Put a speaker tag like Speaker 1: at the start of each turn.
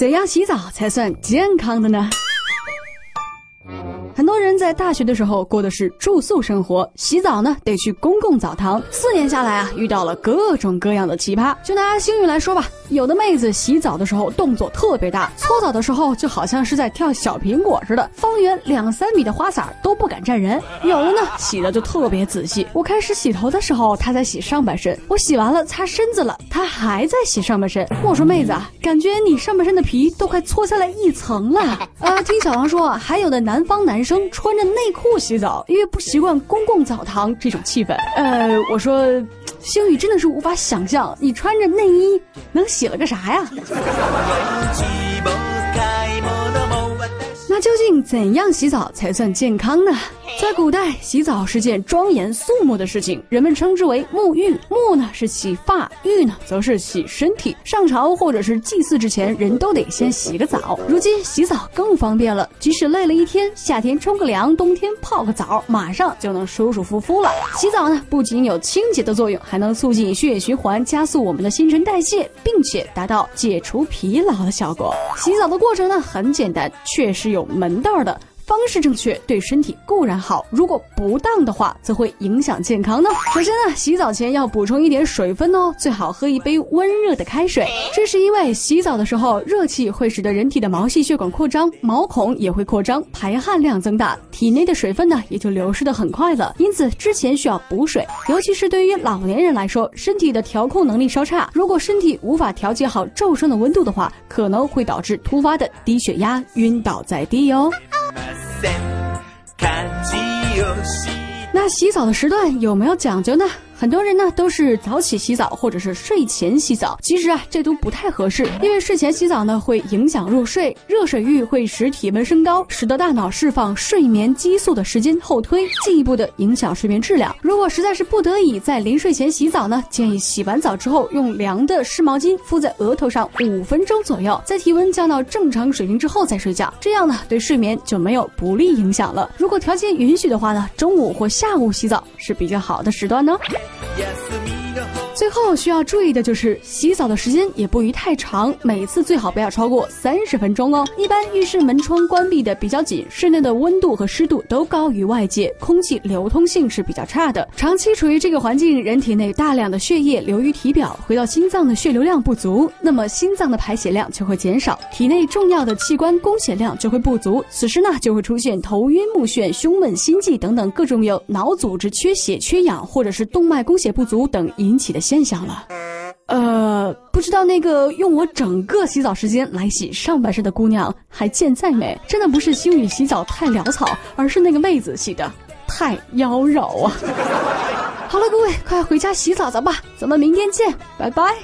Speaker 1: 怎样洗澡才算健康的呢？在大学的时候过的是住宿生活，洗澡呢得去公共澡堂。四年下来啊，遇到了各种各样的奇葩。就拿星宇来说吧，有的妹子洗澡的时候动作特别大，搓澡的时候就好像是在跳小苹果似的，方圆两三米的花洒都不敢站人。有的呢洗的就特别仔细，我开始洗头的时候，她在洗上半身；我洗完了擦身子了，她还在洗上半身。我说妹子啊，感觉你上半身的皮都快搓下来一层了。啊，听小王说，还有的南方男生。穿穿着内裤洗澡，因为不习惯公共澡堂这种气氛。呃，我说，星宇真的是无法想象，你穿着内衣能洗了个啥呀？那究竟怎样洗澡才算健康呢？在古代，洗澡是件庄严肃穆的事情，人们称之为沐浴。沐呢是洗发，浴呢则是洗身体。上朝或者是祭祀之前，人都得先洗个澡。如今洗澡更方便了，即使累了一天，夏天冲个凉，冬天泡个澡，马上就能舒舒服服了。洗澡呢不仅有清洁的作用，还能促进血液循环，加速我们的新陈代谢，并且达到解除疲劳的效果。洗澡的过程呢很简单，确实有门明道儿的方式正确，对身体固然好；如果不当的话，则会影响健康呢。首先呢，洗澡前要补充一点水分哦，最好喝一杯温热的开水。这是因为洗澡的时候，热气会使得人体的毛细血管扩张，毛孔也会扩张，排汗量增大，体内的水分呢也就流失的很快了。因此之前需要补水，尤其是对于老年人来说，身体的调控能力稍差，如果身体无法调节好骤升的温度的话，可能会导致突发的低血压，晕倒在地哦。那洗澡的时段有没有讲究呢？很多人呢都是早起洗澡或者是睡前洗澡，其实啊这都不太合适，因为睡前洗澡呢会影响入睡，热水浴会使体温升高，使得大脑释放睡眠激素的时间后推，进一步的影响睡眠质量。如果实在是不得已在临睡前洗澡呢，建议洗完澡之后用凉的湿毛巾敷在额头上五分钟左右，在体温降到正常水平之后再睡觉，这样呢对睡眠就没有不利影响了。如果条件允许的话呢，中午或下午洗澡是比较好的时段呢。休みの方最后需要注意的就是洗澡的时间也不宜太长，每次最好不要超过三十分钟哦。一般浴室门窗关闭的比较紧，室内的温度和湿度都高于外界，空气流通性是比较差的。长期处于这个环境，人体内大量的血液流于体表，回到心脏的血流量不足，那么心脏的排血量就会减少，体内重要的器官供血量就会不足，此时呢就会出现头晕目眩、胸闷心悸等等各种由脑组织缺血、缺氧或者是动脉供血不足等引起的先。印象了。呃，不知道那个用我整个洗澡时间来洗上半身的姑娘还健在没？真的不是星宇洗澡太潦草，而是那个妹子洗的太妖娆啊！好了，各位，快回家洗澡澡吧，咱们明天见，拜拜。